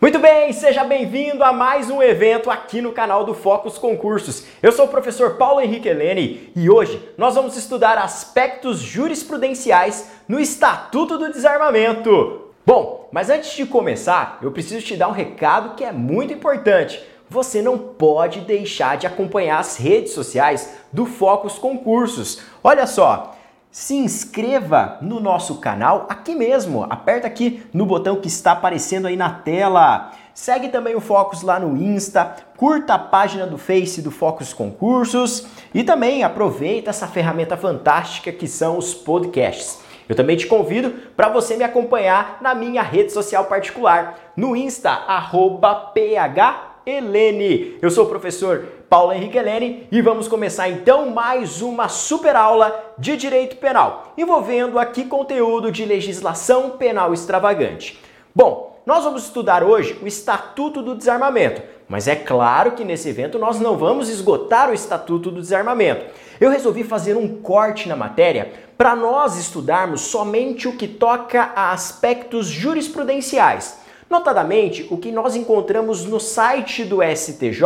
Muito bem, seja bem-vindo a mais um evento aqui no canal do Focus Concursos. Eu sou o professor Paulo Henrique Helene e hoje nós vamos estudar aspectos jurisprudenciais no Estatuto do Desarmamento. Bom, mas antes de começar, eu preciso te dar um recado que é muito importante. Você não pode deixar de acompanhar as redes sociais do Focus Concursos. Olha só, se inscreva no nosso canal aqui mesmo. Aperta aqui no botão que está aparecendo aí na tela. Segue também o Focus lá no Insta, curta a página do Face do Focus Concursos e também aproveita essa ferramenta fantástica que são os podcasts. Eu também te convido para você me acompanhar na minha rede social particular, no Insta, arroba Helene. Eu sou o professor Paulo Henrique Helene e vamos começar então mais uma super aula de direito penal, envolvendo aqui conteúdo de legislação penal extravagante. Bom, nós vamos estudar hoje o Estatuto do Desarmamento, mas é claro que nesse evento nós não vamos esgotar o Estatuto do Desarmamento. Eu resolvi fazer um corte na matéria para nós estudarmos somente o que toca a aspectos jurisprudenciais Notadamente, o que nós encontramos no site do STJ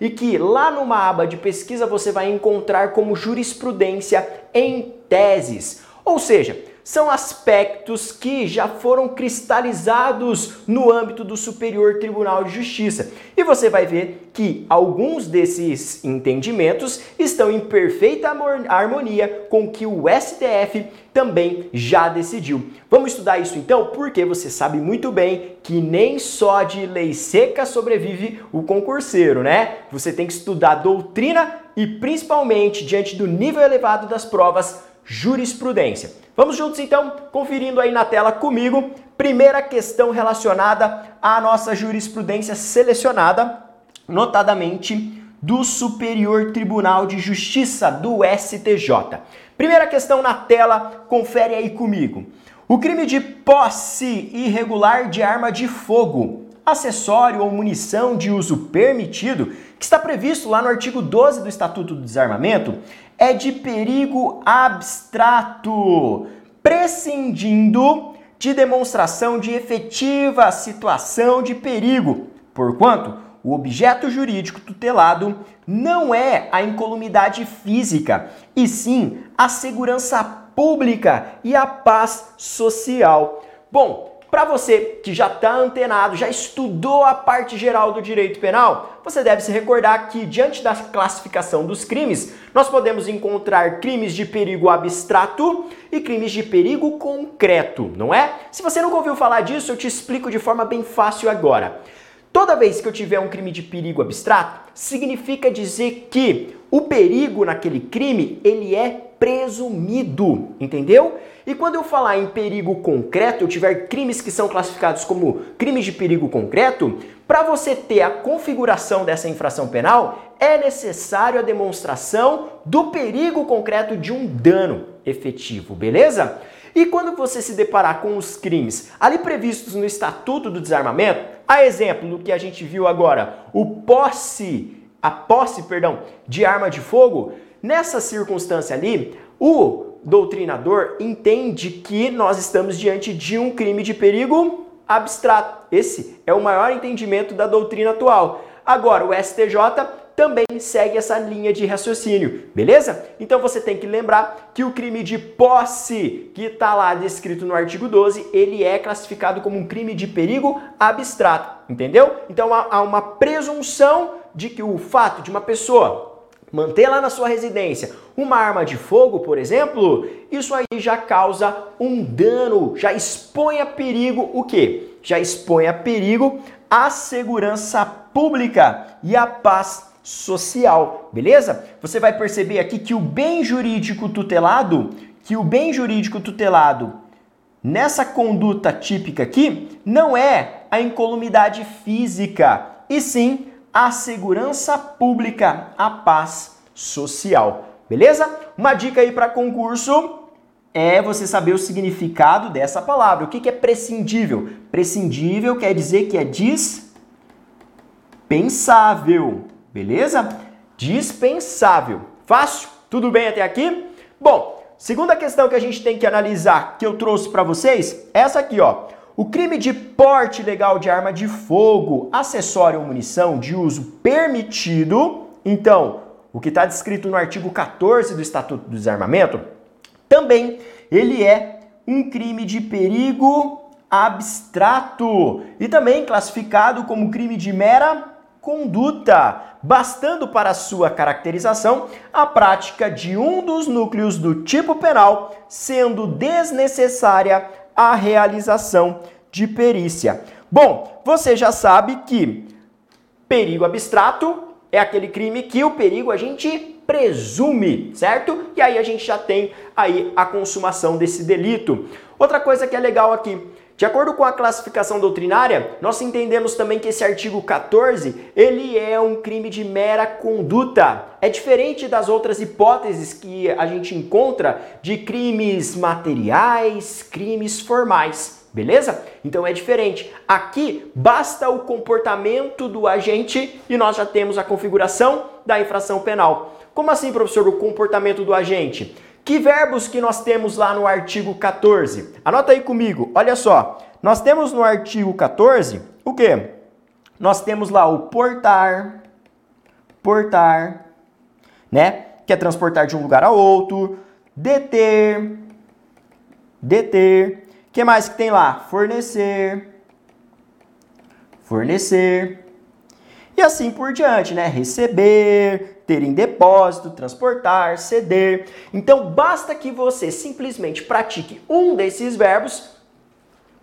e que lá numa aba de pesquisa você vai encontrar como jurisprudência em teses. Ou seja, são aspectos que já foram cristalizados no âmbito do Superior Tribunal de Justiça. E você vai ver que alguns desses entendimentos estão em perfeita harmonia com o que o STF também já decidiu. Vamos estudar isso então, porque você sabe muito bem que nem só de lei seca sobrevive o concurseiro, né? Você tem que estudar doutrina e principalmente diante do nível elevado das provas, jurisprudência. Vamos juntos então, conferindo aí na tela comigo. Primeira questão relacionada à nossa jurisprudência selecionada, notadamente do Superior Tribunal de Justiça do STJ. Primeira questão na tela, confere aí comigo. O crime de posse irregular de arma de fogo, acessório ou munição de uso permitido, que está previsto lá no artigo 12 do Estatuto do Desarmamento, é de perigo abstrato, prescindindo de demonstração de efetiva situação de perigo, porquanto o objeto jurídico tutelado não é a incolumidade física, e sim a segurança pública e a paz social. Bom, para você que já está antenado, já estudou a parte geral do direito penal, você deve se recordar que, diante da classificação dos crimes, nós podemos encontrar crimes de perigo abstrato e crimes de perigo concreto, não é? Se você nunca ouviu falar disso, eu te explico de forma bem fácil agora. Toda vez que eu tiver um crime de perigo abstrato, significa dizer que o perigo naquele crime, ele é presumido, entendeu? E quando eu falar em perigo concreto, eu tiver crimes que são classificados como crimes de perigo concreto, para você ter a configuração dessa infração penal, é necessário a demonstração do perigo concreto de um dano efetivo, beleza? E quando você se deparar com os crimes ali previstos no Estatuto do Desarmamento, a exemplo do que a gente viu agora, o posse, a posse, perdão, de arma de fogo, Nessa circunstância ali, o doutrinador entende que nós estamos diante de um crime de perigo abstrato. Esse é o maior entendimento da doutrina atual. Agora, o STJ também segue essa linha de raciocínio, beleza? Então você tem que lembrar que o crime de posse, que está lá descrito no artigo 12, ele é classificado como um crime de perigo abstrato, entendeu? Então há uma presunção de que o fato de uma pessoa manter lá na sua residência uma arma de fogo, por exemplo, isso aí já causa um dano, já expõe a perigo o quê? Já expõe a perigo a segurança pública e a paz social, beleza? Você vai perceber aqui que o bem jurídico tutelado, que o bem jurídico tutelado nessa conduta típica aqui não é a incolumidade física, e sim a segurança pública, a paz social. Beleza? Uma dica aí para concurso é você saber o significado dessa palavra. O que, que é prescindível? Prescindível quer dizer que é dispensável. Beleza? Dispensável. Fácil? Tudo bem até aqui? Bom, segunda questão que a gente tem que analisar, que eu trouxe para vocês, é essa aqui, ó. o crime de porte ilegal de arma de fogo, acessório ou munição de uso permitido, então, o que está descrito no artigo 14 do Estatuto do Desarmamento, também ele é um crime de perigo abstrato e também classificado como crime de mera conduta, bastando para sua caracterização a prática de um dos núcleos do tipo penal, sendo desnecessária a realização de perícia. Bom, você já sabe que perigo abstrato é aquele crime que o perigo a gente presume, certo? E aí a gente já tem aí a consumação desse delito. Outra coisa que é legal aqui, de acordo com a classificação doutrinária, nós entendemos também que esse artigo 14, ele é um crime de mera conduta. É diferente das outras hipóteses que a gente encontra de crimes materiais, crimes formais. Beleza? Então é diferente. Aqui basta o comportamento do agente e nós já temos a configuração da infração penal. Como assim, professor, o comportamento do agente? Que verbos que nós temos lá no artigo 14? Anota aí comigo, olha só. Nós temos no artigo 14 o quê? Nós temos lá o portar, portar, né? Que é transportar de um lugar a outro, deter, deter. que mais que tem lá? Fornecer, fornecer. E assim por diante, né? Receber, ter em depósito, transportar, ceder. Então basta que você simplesmente pratique um desses verbos,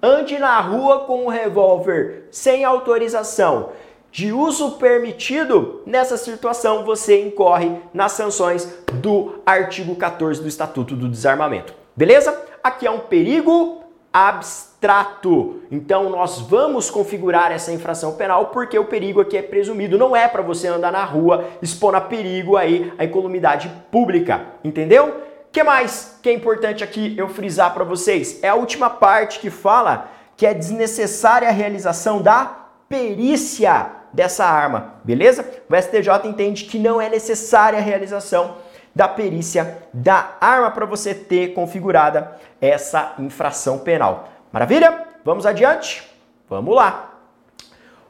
ande na rua com um revólver sem autorização de uso permitido, nessa situação você incorre nas sanções do artigo 14 do Estatuto do Desarmamento. Beleza? Aqui é um perigo abstrato. Então nós vamos configurar essa infração penal porque o perigo aqui é presumido, não é para você andar na rua expondo a perigo aí a incolumidade pública, entendeu? Que mais que é importante aqui eu frisar para vocês? É a última parte que fala que é desnecessária a realização da perícia dessa arma, beleza? O STJ entende que não é necessária a realização da perícia da arma para você ter configurada essa infração penal. Maravilha? Vamos adiante? Vamos lá.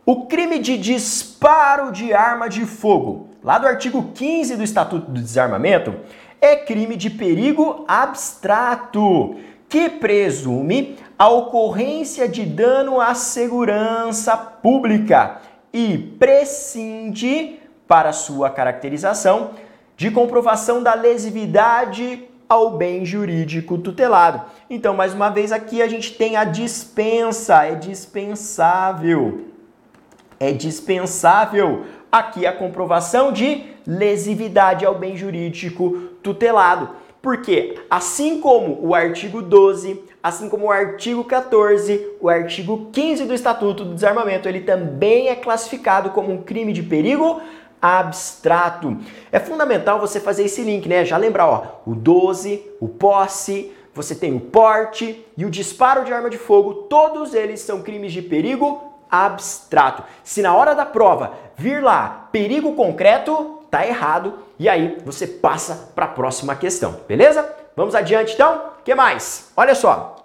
O crime de disparo de arma de fogo, lá do artigo 15 do Estatuto do Desarmamento, é crime de perigo abstrato, que presume a ocorrência de dano à segurança pública e prescinde, para sua caracterização, de comprovação da lesividade ao bem jurídico tutelado. Então, mais uma vez, aqui a gente tem a dispensa, é dispensável. É dispensável aqui a comprovação de lesividade ao bem jurídico tutelado. Porque, assim como o artigo 12, assim como o artigo 14, o artigo 15 do Estatuto do Desarmamento, ele também é classificado como um crime de perigo abstrato. É fundamental você fazer esse link, né? Já lembrar, ó, o 12, o posse, você tem o porte e o disparo de arma de fogo, todos eles são crimes de perigo abstrato. Se na hora da prova vir lá perigo concreto, tá errado e aí você passa para a próxima questão, beleza? Vamos adiante então? Que mais? Olha só.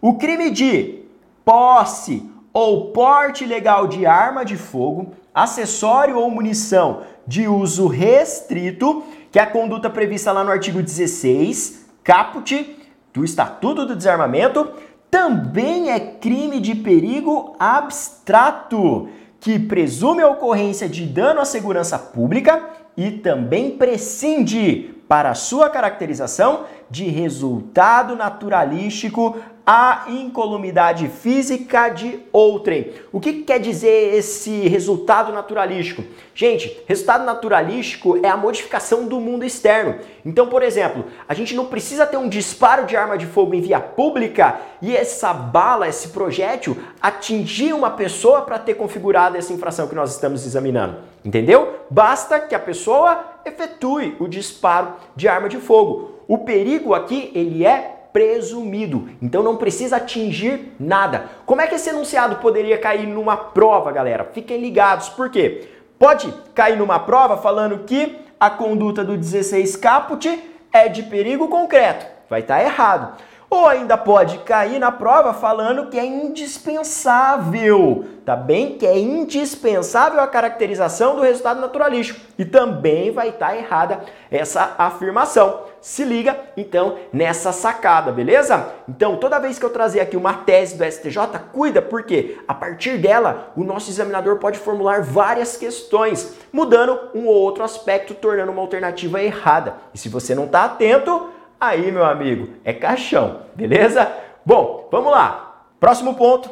O crime de posse ou porte legal de arma de fogo acessório ou munição de uso restrito, que é a conduta prevista lá no artigo 16, caput do Estatuto do Desarmamento, também é crime de perigo abstrato, que presume a ocorrência de dano à segurança pública e também prescinde para sua caracterização de resultado naturalístico a incolumidade física de outrem. O que quer dizer esse resultado naturalístico? Gente, resultado naturalístico é a modificação do mundo externo. Então, por exemplo, a gente não precisa ter um disparo de arma de fogo em via pública e essa bala, esse projétil, atingir uma pessoa para ter configurado essa infração que nós estamos examinando. Entendeu? Basta que a pessoa efetue o disparo de arma de fogo. O perigo aqui, ele é presumido. Então não precisa atingir nada. Como é que esse enunciado poderia cair numa prova, galera? Fiquem ligados, por quê? Pode cair numa prova falando que a conduta do 16 caput é de perigo concreto. Vai estar tá errado. Ou ainda pode cair na prova falando que é indispensável, tá bem? Que é indispensável a caracterização do resultado naturalístico. E também vai estar tá errada essa afirmação. Se liga então nessa sacada, beleza? Então, toda vez que eu trazer aqui uma tese do STJ, cuida porque a partir dela o nosso examinador pode formular várias questões, mudando um ou outro aspecto, tornando uma alternativa errada. E se você não está atento, aí, meu amigo, é caixão, beleza? Bom, vamos lá. Próximo ponto,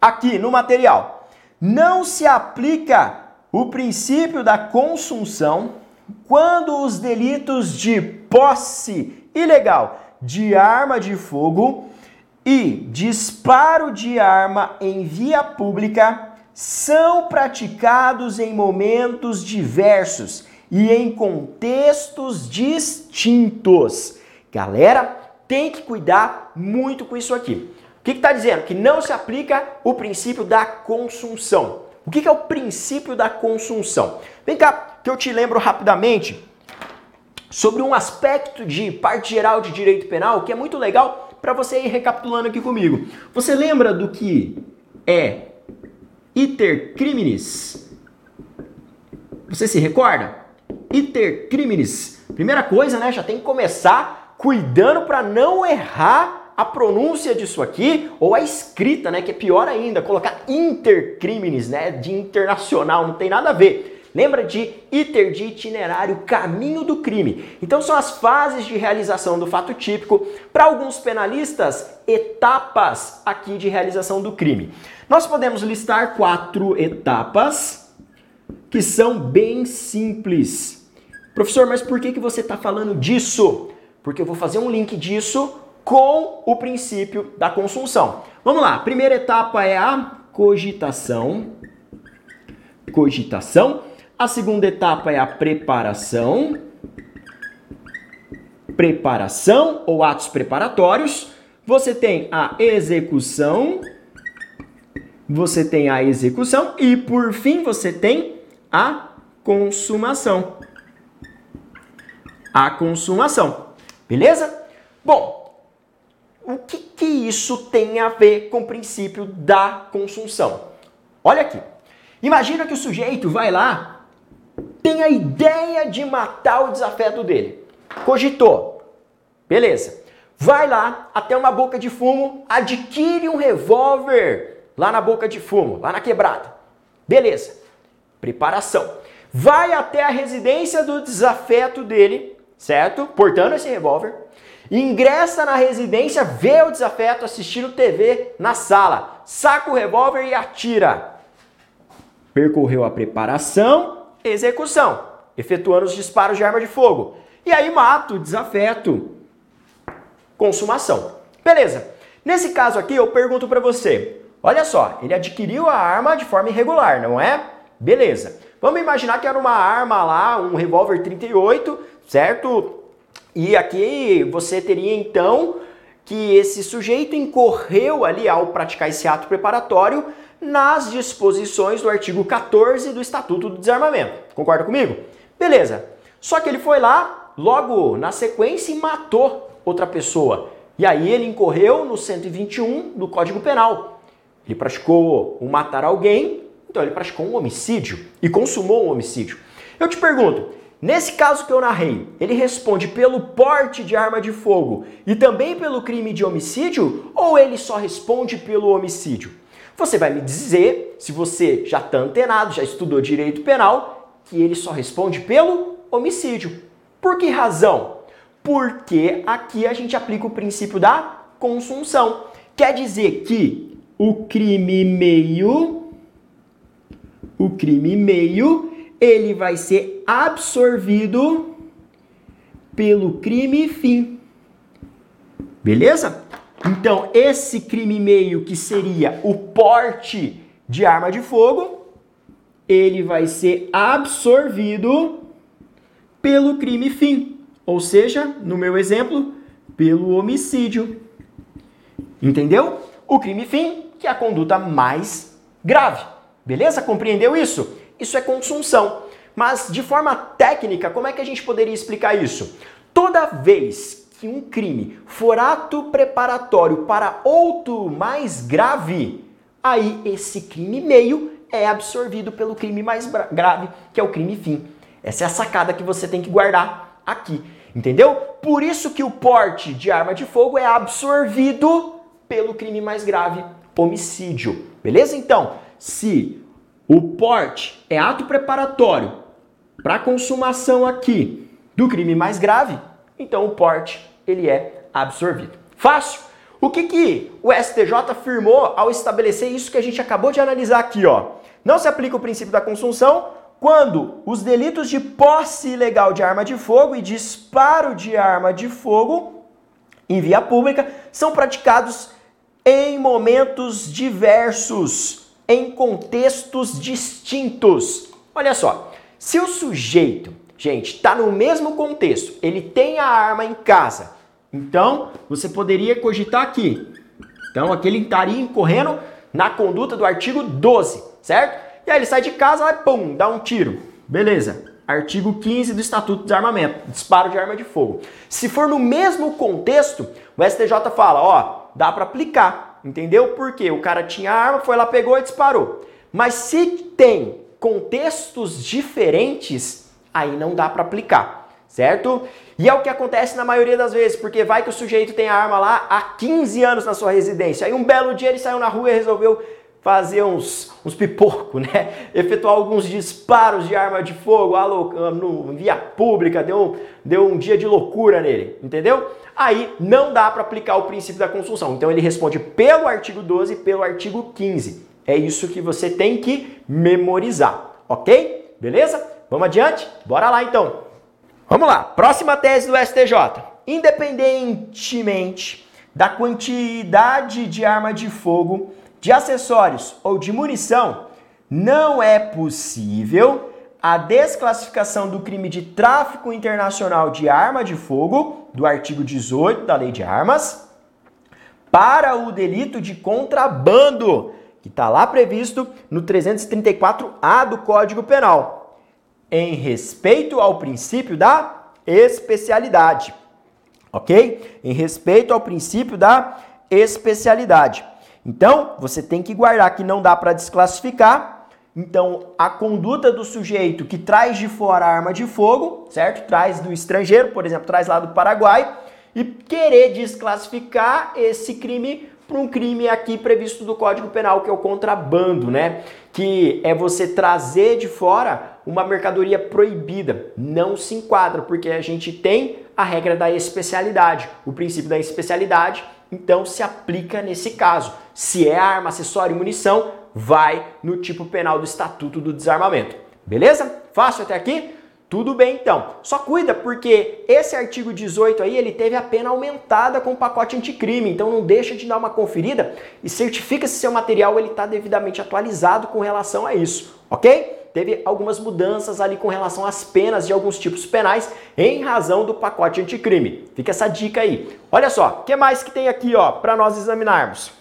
aqui no material. Não se aplica o princípio da consunção quando os delitos de posse ilegal de arma de fogo e disparo de arma em via pública são praticados em momentos diversos e em contextos distintos. Galera, tem que cuidar muito com isso aqui. O que está dizendo? Que não se aplica o princípio da consunção. O que, que é o princípio da consunção? Vem cá, que eu te lembro rapidamente sobre um aspecto de parte geral de direito penal que é muito legal para você ir recapitulando aqui comigo. Você lembra do que é iter criminis? Você se recorda? Iter criminis. Primeira coisa, né? Já tem que começar cuidando para não errar a pronúncia disso aqui ou a escrita, né, que é pior ainda, colocar intercrimes, né, de internacional, não tem nada a ver. Lembra de iter de itinerário, caminho do crime. Então são as fases de realização do fato típico, para alguns penalistas, etapas aqui de realização do crime. Nós podemos listar quatro etapas que são bem simples. Professor, mas por que, que você está falando disso? Porque eu vou fazer um link disso com o princípio da consunção. Vamos lá, primeira etapa é a cogitação. Cogitação. A segunda etapa é a preparação. Preparação ou atos preparatórios. Você tem a execução. Você tem a execução e por fim você tem a consumação. A consumação. Beleza? Bom, o que, que isso tem a ver com o princípio da consunção? Olha aqui. Imagina que o sujeito vai lá, tem a ideia de matar o desafeto dele. Cogitou. Beleza. Vai lá até uma boca de fumo, adquire um revólver lá na boca de fumo, lá na quebrada. Beleza. Preparação. Vai até a residência do desafeto dele, certo? Portando esse revólver, ingressa na residência, vê o desafeto assistindo TV na sala, saca o revólver e atira. Percorreu a preparação, execução, efetuando os disparos de arma de fogo. E aí mata o desafeto. Consumação. Beleza. Nesse caso aqui, eu pergunto para você: olha só, ele adquiriu a arma de forma irregular, não é? Beleza. Vamos imaginar que era uma arma lá, um revólver 38, certo? E aqui você teria então que esse sujeito incorreu ali ao praticar esse ato preparatório nas disposições do artigo 14 do Estatuto do Desarmamento. Concorda comigo? Beleza. Só que ele foi lá, logo na sequência, e matou outra pessoa. E aí ele incorreu no 121 do Código Penal. Ele praticou o matar alguém, então ele praticou um homicídio e consumou um homicídio. Eu te pergunto, Nesse caso que eu narrei, ele responde pelo porte de arma de fogo e também pelo crime de homicídio ou ele só responde pelo homicídio? Você vai me dizer, se você já está antenado, já estudou direito penal, que ele só responde pelo homicídio. Por que razão? Porque aqui a gente aplica o princípio da consunção. Quer dizer que o crime meio, o crime meio ele vai ser absorvido pelo crime fim. Beleza? Então, esse crime meio que seria o porte de arma de fogo, ele vai ser absorvido pelo crime fim, ou seja, no meu exemplo, pelo homicídio. Entendeu? O crime fim, que é a conduta mais grave. Beleza? Compreendeu isso? Isso é consunção. Mas de forma técnica, como é que a gente poderia explicar isso? Toda vez que um crime for ato preparatório para outro mais grave, aí esse crime meio é absorvido pelo crime mais grave, que é o crime fim. Essa é a sacada que você tem que guardar aqui, entendeu? Por isso que o porte de arma de fogo é absorvido pelo crime mais grave, homicídio. Beleza? Então, se o porte é ato preparatório para consumação aqui do crime mais grave, então o porte ele é absorvido. Fácil? O que, que o STJ afirmou ao estabelecer isso que a gente acabou de analisar aqui, ó? Não se aplica o princípio da consunção quando os delitos de posse ilegal de arma de fogo e disparo de arma de fogo em via pública são praticados em momentos diversos, em contextos distintos. Olha só, se o sujeito, gente, está no mesmo contexto, ele tem a arma em casa, então você poderia cogitar aqui. Então aqui ele estaria incorrendo na conduta do artigo 12, certo? E aí ele sai de casa, vai, pum, dá um tiro. Beleza. Artigo 15 do Estatuto de Desarmamento, disparo de arma de fogo. Se for no mesmo contexto, o STJ fala, ó, dá para aplicar, entendeu? Porque o cara tinha arma, foi lá, pegou e disparou. Mas se tem contextos diferentes, aí não dá para aplicar, certo? E é o que acontece na maioria das vezes, porque vai que o sujeito tem a arma lá há 15 anos na sua residência. Aí um belo dia ele saiu na rua e resolveu fazer uns, uns pipoco, né? Efetuar alguns disparos de arma de fogo no, via pública, deu, deu um dia de loucura nele, entendeu? Aí não dá para aplicar o princípio da consunção. Então ele responde pelo artigo 12 e pelo artigo 15. É isso que você tem que memorizar, ok? Beleza? Vamos adiante? Bora lá então. Vamos lá, próxima tese do STJ. Independentemente da quantidade de arma de fogo de acessórios ou de munição, não é possível a desclassificação do crime de tráfico internacional de arma de fogo, do artigo 18 da Lei de Armas, para o delito de contrabando, que está lá previsto no 334A do Código Penal, em respeito ao princípio da especialidade. Ok? Em respeito ao princípio da especialidade. Então, você tem que guardar que não dá para desclassificar. Então, a conduta do sujeito que traz de fora a arma de fogo, certo? Traz do estrangeiro, por exemplo, traz lá do Paraguai, e querer desclassificar esse crime para um crime aqui previsto do Código Penal, que é o contrabando, né? Que é você trazer de fora uma mercadoria proibida. Não se enquadra, porque a gente tem a regra da especialidade. O princípio da especialidade então se aplica nesse caso. Se é arma, acessório e munição, vai no tipo penal do Estatuto do Desarmamento. Beleza? Fácil até aqui? Tudo bem então. Só cuida porque esse artigo 18 aí, ele teve a pena aumentada com o pacote anticrime, então não deixa de dar uma conferida e certifica se seu material ele está devidamente atualizado com relação a isso, ok? Teve algumas mudanças ali com relação às penas de alguns tipos penais em razão do pacote anticrime. Fica essa dica aí. Olha só, o que mais que tem aqui, ó, para nós examinarmos?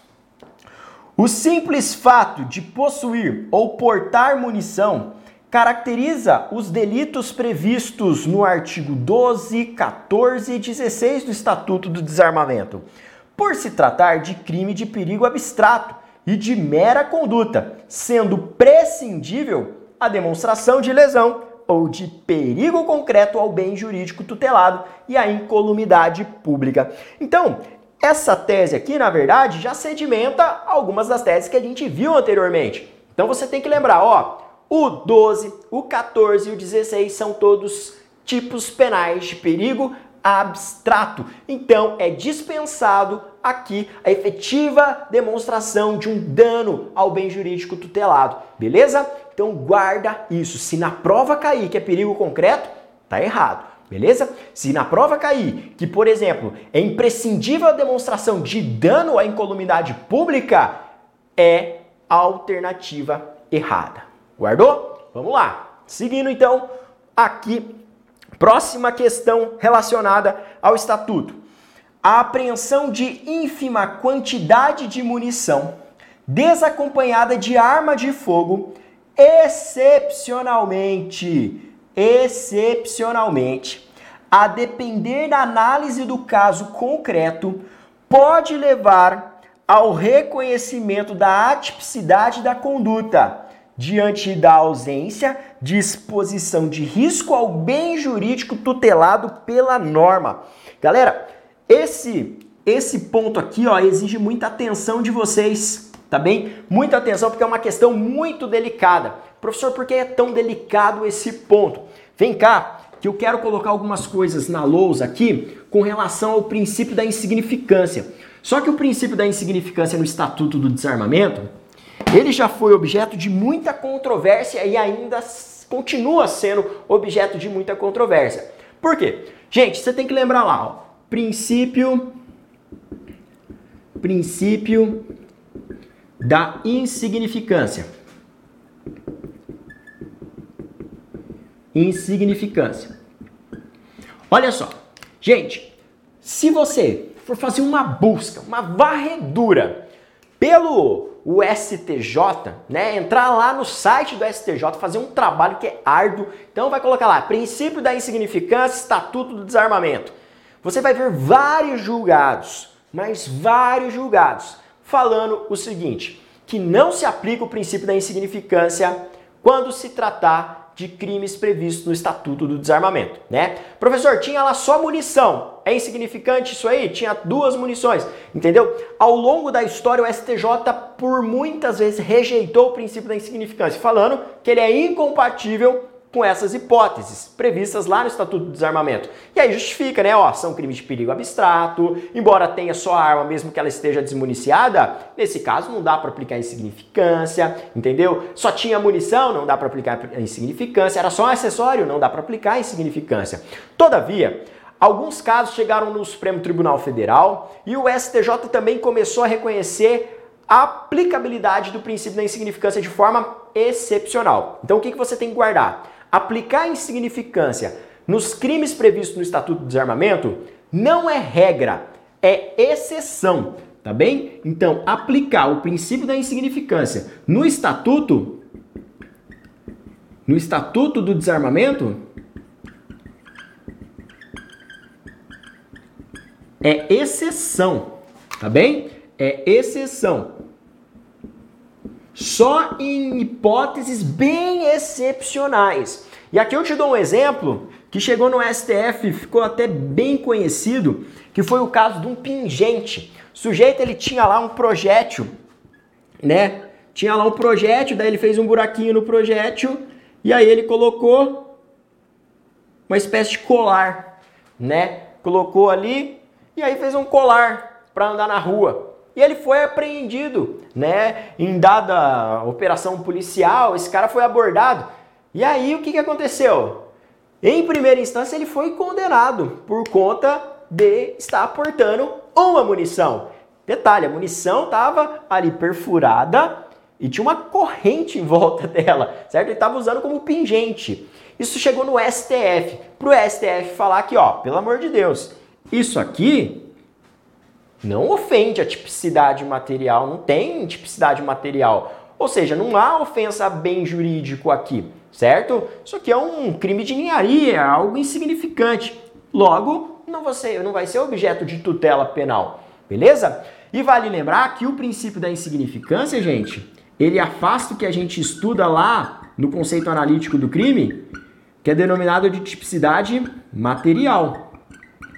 O simples fato de possuir ou portar munição caracteriza os delitos previstos no artigo 12, 14 e 16 do Estatuto do Desarmamento, por se tratar de crime de perigo abstrato e de mera conduta, sendo prescindível a demonstração de lesão ou de perigo concreto ao bem jurídico tutelado e a incolumidade pública. Então, essa tese aqui, na verdade, já sedimenta algumas das teses que a gente viu anteriormente. Então você tem que lembrar, ó, o 12, o 14 e o 16 são todos tipos penais de perigo abstrato. Então é dispensado aqui a efetiva demonstração de um dano ao bem jurídico tutelado, beleza? Então guarda isso. Se na prova cair que é perigo concreto, tá errado. Beleza? Se na prova cair que, por exemplo, é imprescindível a demonstração de dano à incolumidade pública, é a alternativa errada. Guardou? Vamos lá. Seguindo então aqui, próxima questão relacionada ao estatuto. A apreensão de ínfima quantidade de munição desacompanhada de arma de fogo excepcionalmente, excepcionalmente, a depender da análise do caso concreto, pode levar ao reconhecimento da atipicidade da conduta diante da ausência de exposição de risco ao bem jurídico tutelado pela norma. Galera, esse esse ponto aqui, ó, exige muita atenção de vocês, tá bem? Muita atenção porque é uma questão muito delicada. Professor, por que é tão delicado esse ponto? Vem cá, que eu quero colocar algumas coisas na lousa aqui com relação ao princípio da insignificância. Só que o princípio da insignificância no Estatuto do Desarmamento, ele já foi objeto de muita controvérsia e ainda continua sendo objeto de muita controvérsia. Por quê? Gente, você tem que lembrar lá, ó, princípio princípio da insignificância. Insignificância. Olha só, gente, se você for fazer uma busca, uma varredura pelo o STJ, né? Entrar lá no site do STJ, fazer um trabalho que é árduo. Então vai colocar lá, princípio da insignificância, estatuto do desarmamento. Você vai ver vários julgados mas vários julgados, falando o seguinte: que não se aplica o princípio da insignificância quando se tratar de crimes previstos no Estatuto do Desarmamento, né? Professor, tinha lá só munição. É insignificante isso aí? Tinha duas munições, entendeu? Ao longo da história, o STJ por muitas vezes rejeitou o princípio da insignificância, falando que ele é incompatível com essas hipóteses previstas lá no Estatuto do Desarmamento. E aí justifica, né? Ó, são crimes de perigo abstrato, embora tenha só a arma, mesmo que ela esteja desmuniciada, nesse caso não dá para aplicar insignificância, entendeu? Só tinha munição, não dá para aplicar insignificância, era só um acessório, não dá para aplicar insignificância. Todavia, alguns casos chegaram no Supremo Tribunal Federal e o STJ também começou a reconhecer a aplicabilidade do princípio da insignificância de forma excepcional. Então o que, que você tem que guardar? Aplicar insignificância nos crimes previstos no Estatuto do Desarmamento não é regra, é exceção, tá bem? Então, aplicar o princípio da insignificância no Estatuto no Estatuto do Desarmamento é exceção, tá bem? É exceção. Só em hipóteses bem excepcionais. E aqui eu te dou um exemplo que chegou no STF, ficou até bem conhecido, que foi o caso de um pingente. O sujeito ele tinha lá um projétil, né? Tinha lá um projétil, daí ele fez um buraquinho no projétil e aí ele colocou uma espécie de colar, né? Colocou ali e aí fez um colar para andar na rua e ele foi apreendido, né? Em dada operação policial, esse cara foi abordado. E aí o que, que aconteceu? Em primeira instância, ele foi condenado por conta de estar portando uma munição. Detalhe, a munição estava ali perfurada e tinha uma corrente em volta dela, certo? Ele estava usando como pingente. Isso chegou no STF, para o STF falar que, ó, pelo amor de Deus, isso aqui não ofende a tipicidade material, não tem tipicidade material. Ou seja, não há ofensa a bem jurídico aqui, certo? Isso aqui é um crime de ninharia, algo insignificante. Logo, não ser, não vai ser objeto de tutela penal, beleza? E vale lembrar que o princípio da insignificância, gente, ele afasta o que a gente estuda lá no conceito analítico do crime, que é denominado de tipicidade material.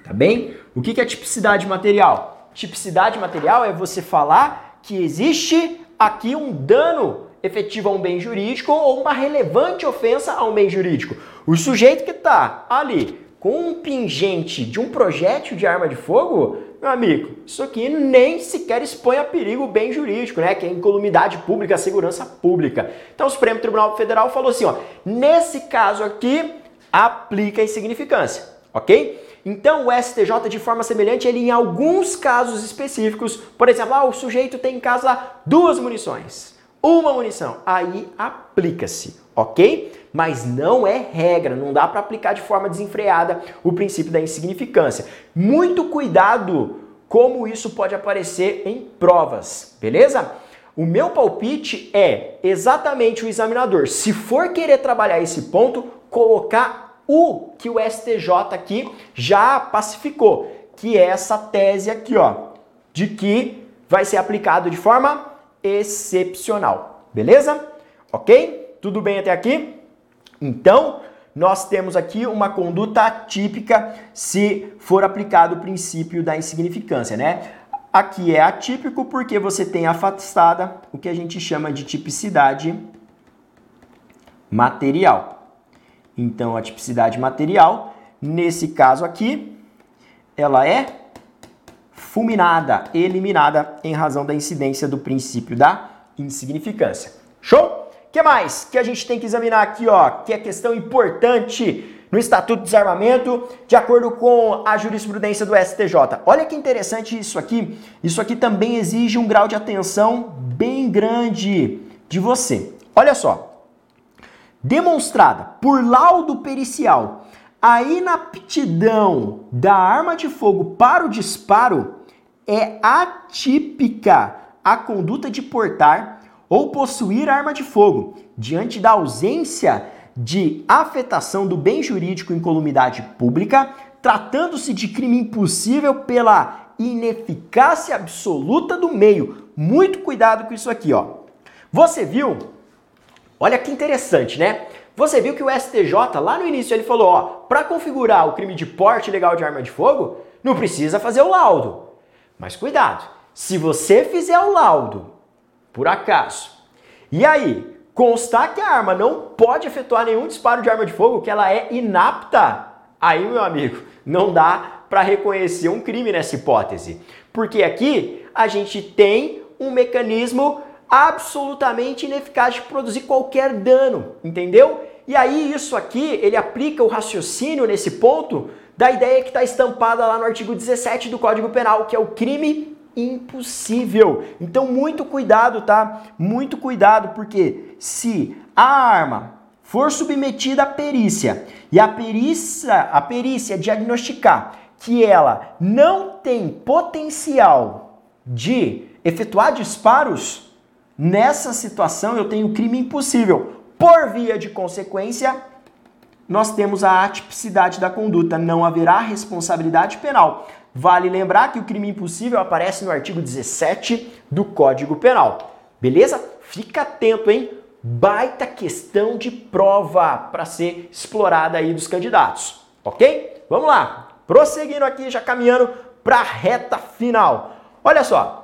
Tá bem? O que é tipicidade material? Tipicidade material é você falar que existe aqui um dano efetivo a um bem jurídico ou uma relevante ofensa a um bem jurídico. O sujeito que está ali com um pingente de um projétil de arma de fogo, meu amigo, isso aqui nem sequer expõe a perigo o bem jurídico, né? Que é a incolumidade pública, a segurança pública. Então o Supremo Tribunal Federal falou assim, ó, nesse caso aqui, aplica a insignificância, ok? Então o STJ, de forma semelhante, ele em alguns casos específicos, por exemplo, ah, o sujeito tem em casa duas munições, uma munição, aí aplica-se, ok? Mas não é regra, não dá para aplicar de forma desenfreada o princípio da insignificância. Muito cuidado como isso pode aparecer em provas, beleza? O meu palpite é exatamente o examinador, se for querer trabalhar esse ponto, colocar o que o STJ aqui já pacificou, que é essa tese aqui, ó, de que vai ser aplicado de forma excepcional. Beleza? Ok? Tudo bem até aqui? Então, nós temos aqui uma conduta atípica se for aplicado o princípio da insignificância, né? Aqui é atípico porque você tem afastada o que a gente chama de tipicidade material. Então, a tipicidade material, nesse caso aqui, ela é fulminada, eliminada em razão da incidência do princípio da insignificância. Show? que mais que a gente tem que examinar aqui, ó, que é questão importante no Estatuto de Desarmamento, de acordo com a jurisprudência do STJ. Olha que interessante isso aqui. Isso aqui também exige um grau de atenção bem grande de você. Olha só. Demonstrada por laudo pericial a inaptidão da arma de fogo para o disparo é atípica a conduta de portar ou possuir arma de fogo, diante da ausência de afetação do bem jurídico em columidade pública, tratando-se de crime impossível pela ineficácia absoluta do meio. Muito cuidado com isso aqui, ó. Você viu? Olha que interessante, né? Você viu que o STJ lá no início ele falou, ó, para configurar o crime de porte ilegal de arma de fogo, não precisa fazer o laudo. Mas cuidado, se você fizer o laudo por acaso. E aí, constar que a arma não pode efetuar nenhum disparo de arma de fogo, que ela é inapta, aí, meu amigo, não dá para reconhecer um crime nessa hipótese. Porque aqui a gente tem um mecanismo absolutamente ineficaz de produzir qualquer dano, entendeu? E aí isso aqui, ele aplica o raciocínio nesse ponto da ideia que está estampada lá no artigo 17 do Código Penal, que é o crime impossível. Então, muito cuidado, tá? Muito cuidado, porque se a arma for submetida à perícia e a perícia, a perícia diagnosticar que ela não tem potencial de efetuar disparos, nessa situação eu tenho crime impossível. Por via de consequência, nós temos a atipicidade da conduta, não haverá responsabilidade penal. Vale lembrar que o crime impossível aparece no artigo 17 do Código Penal. Beleza? Fica atento, hein? Baita questão de prova para ser explorada aí dos candidatos, ok? Vamos lá, prosseguindo aqui, já caminhando para a reta final. Olha só,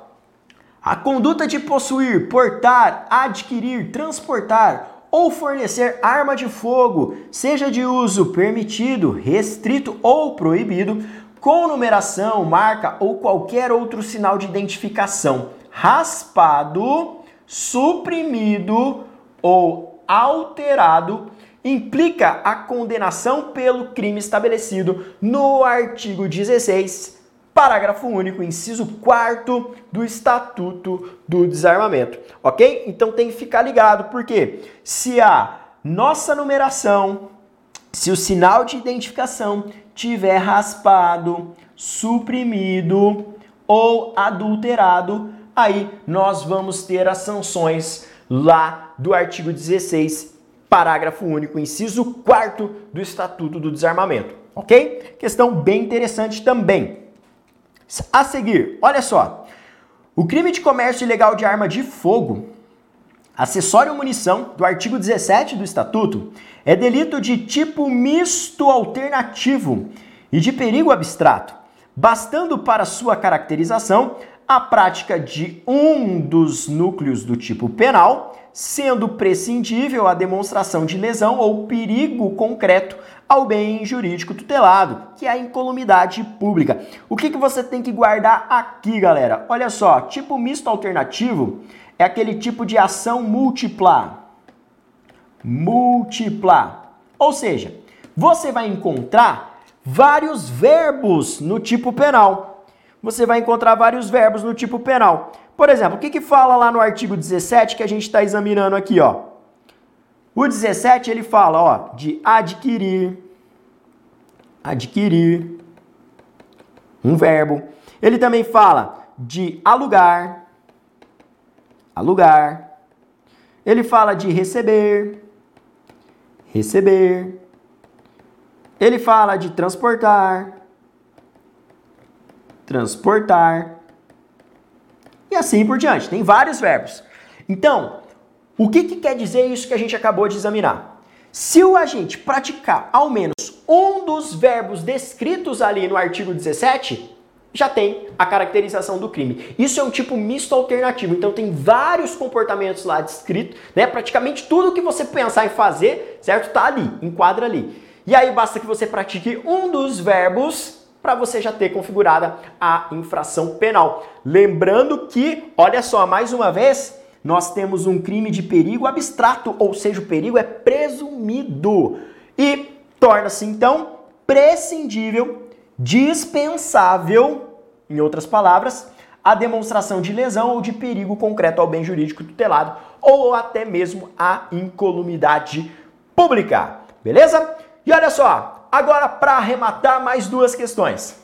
a conduta de possuir, portar, adquirir, transportar ou fornecer arma de fogo, seja de uso permitido, restrito ou proibido, com numeração, marca ou qualquer outro sinal de identificação, raspado, suprimido ou alterado, implica a condenação pelo crime estabelecido no artigo 16, parágrafo único, inciso 4 do Estatuto do Desarmamento. Ok? Então tem que ficar ligado, porque se a nossa numeração, se o sinal de identificação tiver raspado, suprimido ou adulterado, aí nós vamos ter as sanções lá do artigo 16, parágrafo único, inciso 4 do Estatuto do Desarmamento, ok? Questão bem interessante também. A seguir, olha só. O crime de comércio ilegal de arma de fogo Acessório ou munição do artigo 17 do Estatuto é delito de tipo misto alternativo e de perigo abstrato, bastando para sua caracterização a prática de um dos núcleos do tipo penal, sendo prescindível a demonstração de lesão ou perigo concreto ao bem jurídico tutelado, que é a incolumidade pública. O que, que você tem que guardar aqui, galera? Olha só, tipo misto alternativo é aquele tipo de ação múltipla. Múltipla. Ou seja, você vai encontrar vários verbos no tipo penal. Você vai encontrar vários verbos no tipo penal. Por exemplo, o que, que fala lá no artigo 17 que a gente está examinando aqui, ó? O 17 ele fala, ó, de adquirir, adquirir, um verbo. Ele também fala de alugar, alugar. Ele fala de receber, receber, ele fala de transportar, transportar e assim por diante. Tem vários verbos. Então, o que, que quer dizer isso que a gente acabou de examinar? Se o agente praticar ao menos um dos verbos descritos ali no artigo 17, já tem a caracterização do crime. Isso é um tipo misto alternativo, então tem vários comportamentos lá descritos, né? Praticamente tudo que você pensar em fazer, certo? Tá ali, enquadra ali. E aí basta que você pratique um dos verbos para você já ter configurada a infração penal. Lembrando que, olha só, mais uma vez, nós temos um crime de perigo abstrato, ou seja, o perigo é presumido e torna-se então prescindível, dispensável, em outras palavras, a demonstração de lesão ou de perigo concreto ao bem jurídico tutelado ou até mesmo a incolumidade pública. Beleza? E olha só, agora para arrematar mais duas questões.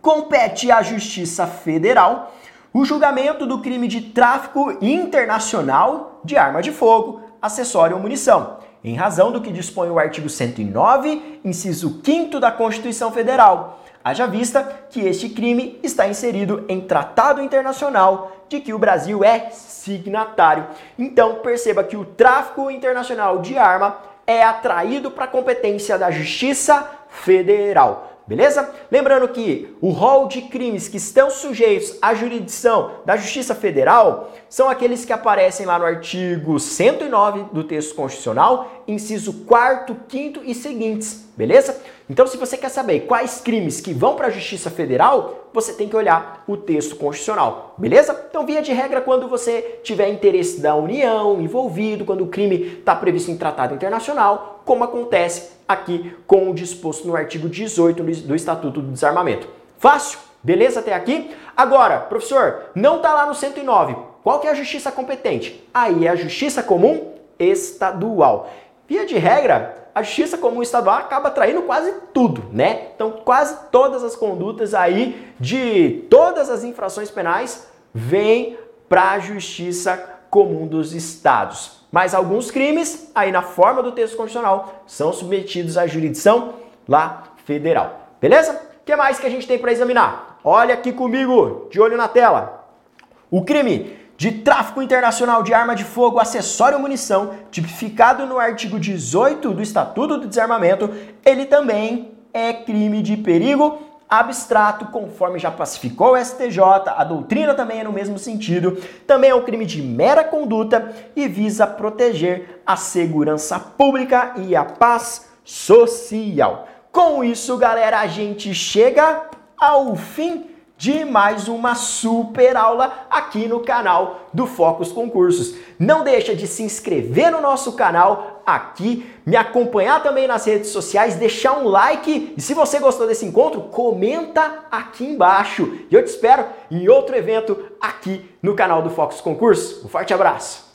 Compete à Justiça Federal o julgamento do crime de tráfico internacional de arma de fogo, acessório ou munição, em razão do que dispõe o artigo 109, inciso 5 da Constituição Federal. Haja vista que este crime está inserido em tratado internacional de que o Brasil é signatário. Então, perceba que o tráfico internacional de arma é atraído para a competência da Justiça Federal. Beleza? Lembrando que o rol de crimes que estão sujeitos à jurisdição da Justiça Federal são aqueles que aparecem lá no artigo 109 do texto constitucional, inciso 4, 5 e seguintes. Beleza? Então, se você quer saber quais crimes que vão para a Justiça Federal, você tem que olhar o texto constitucional, beleza? Então, via de regra, quando você tiver interesse da União envolvido, quando o crime está previsto em tratado internacional, como acontece aqui com o disposto no artigo 18 do Estatuto do Desarmamento. Fácil? Beleza até aqui? Agora, professor, não está lá no 109. Qual que é a justiça competente? Aí é a justiça comum estadual. Via de regra, a justiça comum estadual acaba traindo quase tudo, né? Então, quase todas as condutas aí de todas as infrações penais vêm para a justiça comum dos estados. Mas alguns crimes, aí na forma do texto constitucional, são submetidos à jurisdição lá federal. Beleza? O que mais que a gente tem para examinar? Olha aqui comigo, de olho na tela. O crime de tráfico internacional de arma de fogo, acessório ou munição, tipificado no artigo 18 do Estatuto do Desarmamento, ele também é crime de perigo abstrato, conforme já pacificou o STJ, a doutrina também é no mesmo sentido, também é um crime de mera conduta e visa proteger a segurança pública e a paz social. Com isso, galera, a gente chega ao fim de mais uma super aula aqui no canal do Focus Concursos. Não deixa de se inscrever no nosso canal aqui, me acompanhar também nas redes sociais, deixar um like e se você gostou desse encontro, comenta aqui embaixo. E eu te espero em outro evento aqui no canal do Focus Concursos. Um forte abraço!